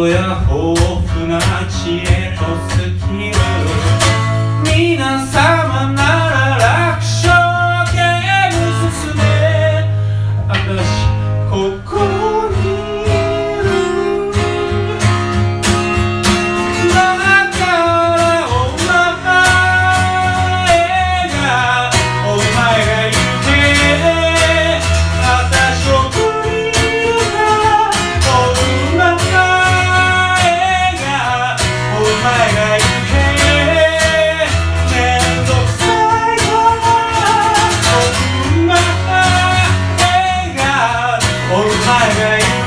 や豊富な知恵とす old highway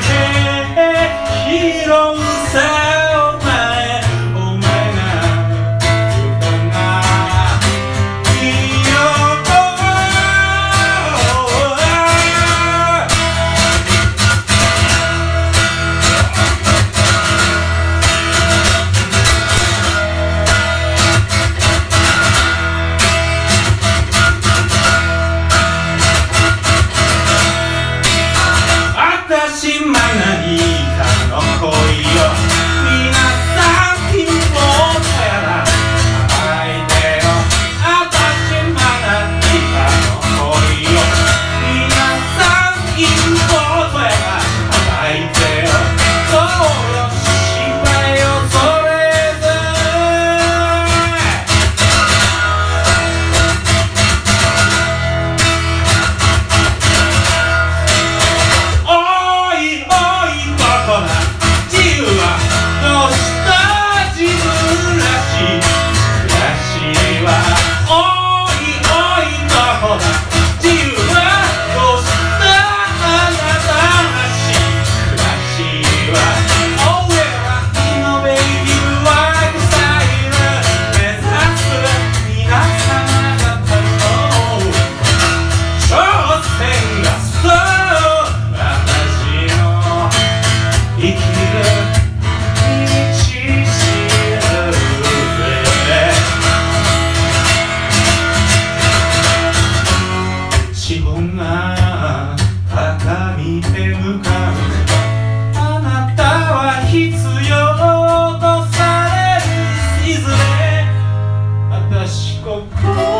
自分が高みへ向かう。あなたは必要とされる。いずれ私ここ